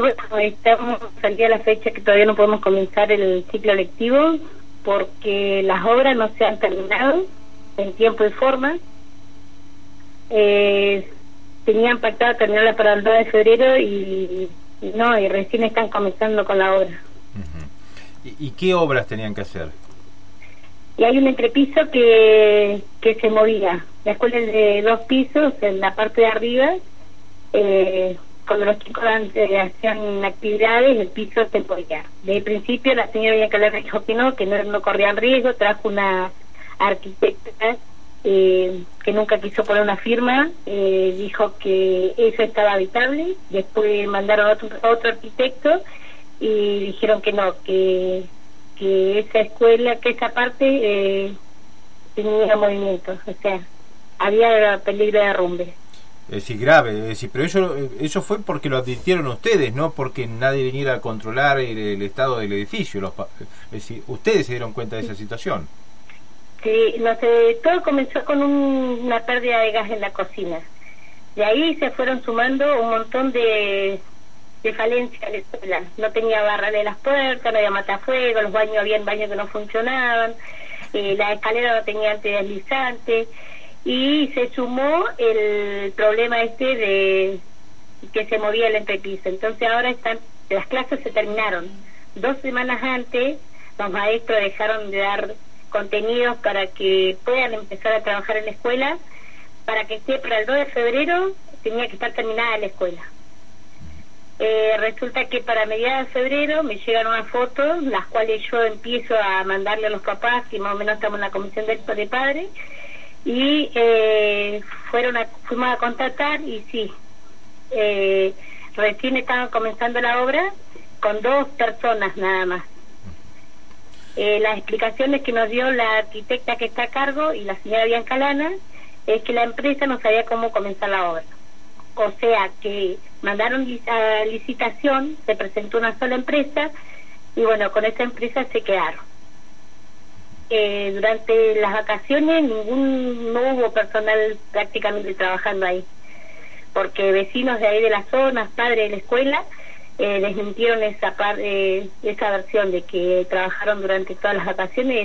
bueno, estamos al día de la fecha que todavía no podemos comenzar el ciclo lectivo porque las obras no se han terminado en tiempo y forma. Eh, tenían pactado terminarla para el 2 de febrero y, no, y recién están comenzando con la obra. ¿Y, qué obras tenían que hacer? Y hay un entrepiso que, que se movía. La escuela es de dos pisos, en la parte de arriba, eh, cuando los chicos hacían actividades, el piso se. Desde el principio la señora Villancalar dijo que no, que no, corrían riesgo, trajo una arquitecta eh, que nunca quiso poner una firma, eh, dijo que eso estaba habitable, después mandaron otro, otro arquitecto y dijeron que no, que, que esa escuela, que esa parte eh, tenía movimientos, o sea, había peligro de derrumbe. Es decir, grave, es decir, pero eso, eso fue porque lo advirtieron ustedes, no porque nadie viniera a controlar el, estado del edificio. Los, es decir, ustedes se dieron cuenta de esa situación. Sí, no sé, todo comenzó con una pérdida de gas en la cocina. De ahí se fueron sumando un montón de, de falencias la escuela. No tenía barra de las puertas, no había matafuego, los baños habían baños que no funcionaban, eh, la escalera no tenía antideslizante y se sumó el problema este de que se movía el entrepiso. Entonces ahora están, las clases se terminaron. Dos semanas antes los maestros dejaron de dar contenidos para que puedan empezar a trabajar en la escuela, para que esté para el 2 de febrero tenía que estar terminada la escuela. Eh, resulta que para mediados de febrero me llegan unas fotos, las cuales yo empiezo a mandarle a los papás, que más o menos estamos en la comisión de, de padres, y eh, fueron a, fuimos a contratar y sí, eh, recién estaban comenzando la obra con dos personas nada más. Eh, las explicaciones que nos dio la arquitecta que está a cargo y la señora Bianca Lana es que la empresa no sabía cómo comenzar la obra. O sea que mandaron a licitación, se presentó una sola empresa y bueno, con esa empresa se quedaron. Eh, durante las vacaciones ningún no hubo personal prácticamente trabajando ahí, porque vecinos de ahí de la zona, padres de la escuela, eh, desmintieron esa, par, eh, esa versión de que trabajaron durante todas las vacaciones